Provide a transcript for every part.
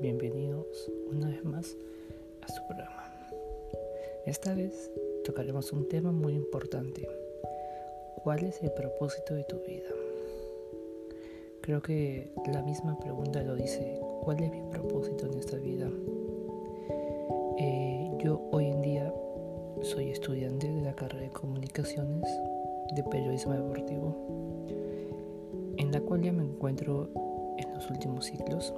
bienvenidos una vez más a su programa. Esta vez tocaremos un tema muy importante. ¿Cuál es el propósito de tu vida? Creo que la misma pregunta lo dice. ¿Cuál es mi propósito en esta vida? Eh, yo hoy en día soy estudiante de la carrera de comunicaciones de periodismo deportivo, en la cual ya me encuentro en últimos ciclos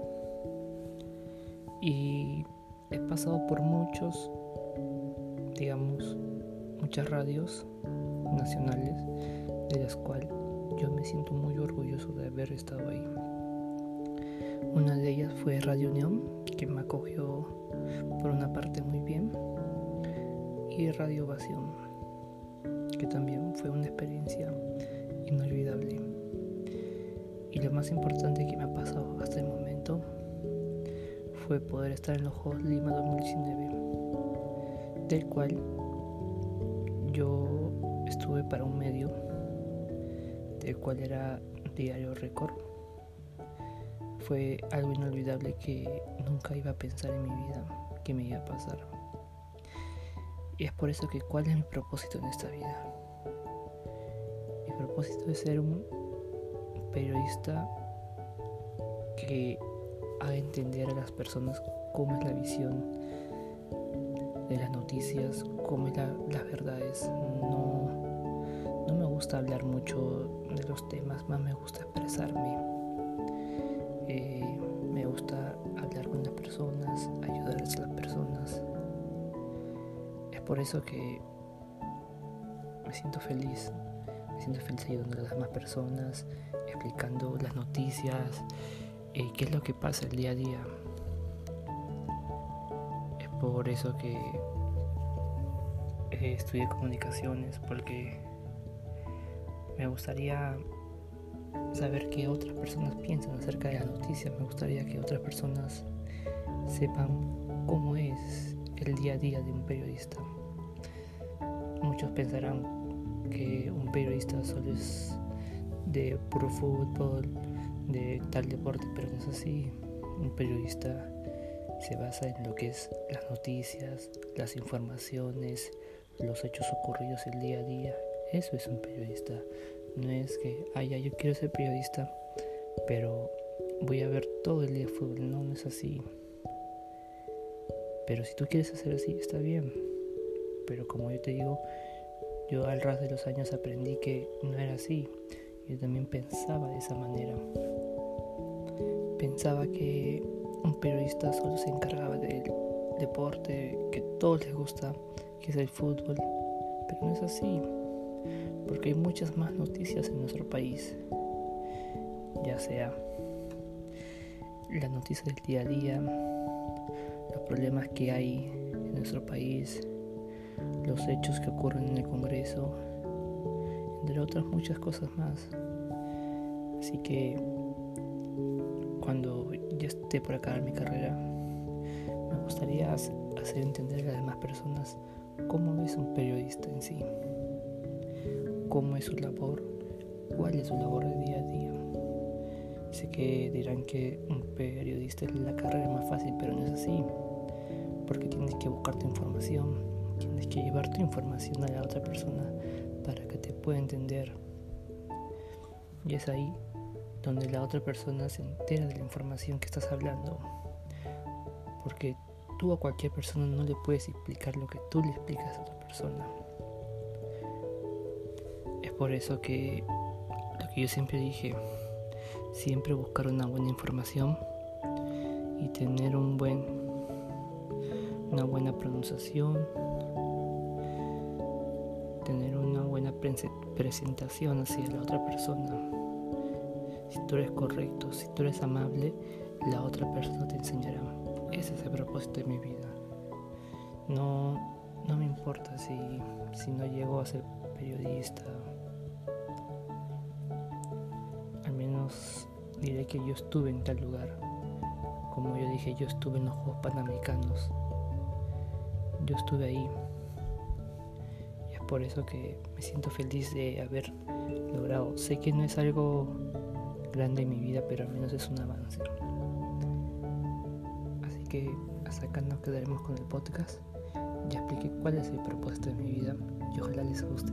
y he pasado por muchos, digamos, muchas radios nacionales de las cuales yo me siento muy orgulloso de haber estado ahí. Una de ellas fue Radio Unión, que me acogió por una parte muy bien, y Radio Ovación, que también fue una experiencia inolvidable. Más importante que me ha pasado hasta el momento fue poder estar en los Juegos Lima 2019, del cual yo estuve para un medio, del cual era Diario Record. Fue algo inolvidable que nunca iba a pensar en mi vida que me iba a pasar. Y es por eso que cuál es mi propósito en esta vida. Mi propósito es ser un periodista que haga entender a las personas cómo es la visión de las noticias, cómo es la, las verdades. No, no me gusta hablar mucho de los temas, más me gusta expresarme. Eh, me gusta hablar con las personas, ayudarles a las personas. Es por eso que me siento feliz me siento feliz ayudando a las demás personas, explicando las noticias, eh, qué es lo que pasa el día a día. Es por eso que eh, estudié comunicaciones, porque me gustaría saber qué otras personas piensan acerca de las noticias, me gustaría que otras personas sepan cómo es el día a día de un periodista. Muchos pensarán que un periodista solo es de puro fútbol, de tal deporte, pero no es así. Un periodista se basa en lo que es las noticias, las informaciones, los hechos ocurridos el día a día. Eso es un periodista. No es que, ay, ya, yo quiero ser periodista, pero voy a ver todo el día fútbol. No, no es así. Pero si tú quieres hacer así, está bien. Pero como yo te digo, yo al ras de los años aprendí que no era así. Yo también pensaba de esa manera. Pensaba que un periodista solo se encargaba del deporte que a todos les gusta, que es el fútbol. Pero no es así, porque hay muchas más noticias en nuestro país. Ya sea la noticia del día a día, los problemas que hay en nuestro país, los hechos que ocurren en el Congreso, entre otras muchas cosas más. Así que cuando ya esté por acabar mi carrera, me gustaría hacer entender a las demás personas cómo es un periodista en sí, cómo es su labor, cuál es su labor de día a día. Sé que dirán que un periodista es la carrera más fácil, pero no es así, porque tienes que buscar tu información, Tienes que llevar tu información a la otra persona para que te pueda entender. Y es ahí donde la otra persona se entera de la información que estás hablando. Porque tú a cualquier persona no le puedes explicar lo que tú le explicas a otra persona. Es por eso que lo que yo siempre dije, siempre buscar una buena información y tener un buen una buena pronunciación, tener una buena presentación hacia la otra persona. Si tú eres correcto, si tú eres amable, la otra persona te enseñará. Ese es el propósito de mi vida. No, no me importa si, si no llego a ser periodista. Al menos diré que yo estuve en tal lugar. Como yo dije, yo estuve en los Juegos Panamericanos. Yo estuve ahí por eso que me siento feliz de haber logrado. Sé que no es algo grande en mi vida, pero al menos es un avance. Así que hasta acá nos quedaremos con el podcast. Ya expliqué cuál es el propósito de mi vida y ojalá les guste.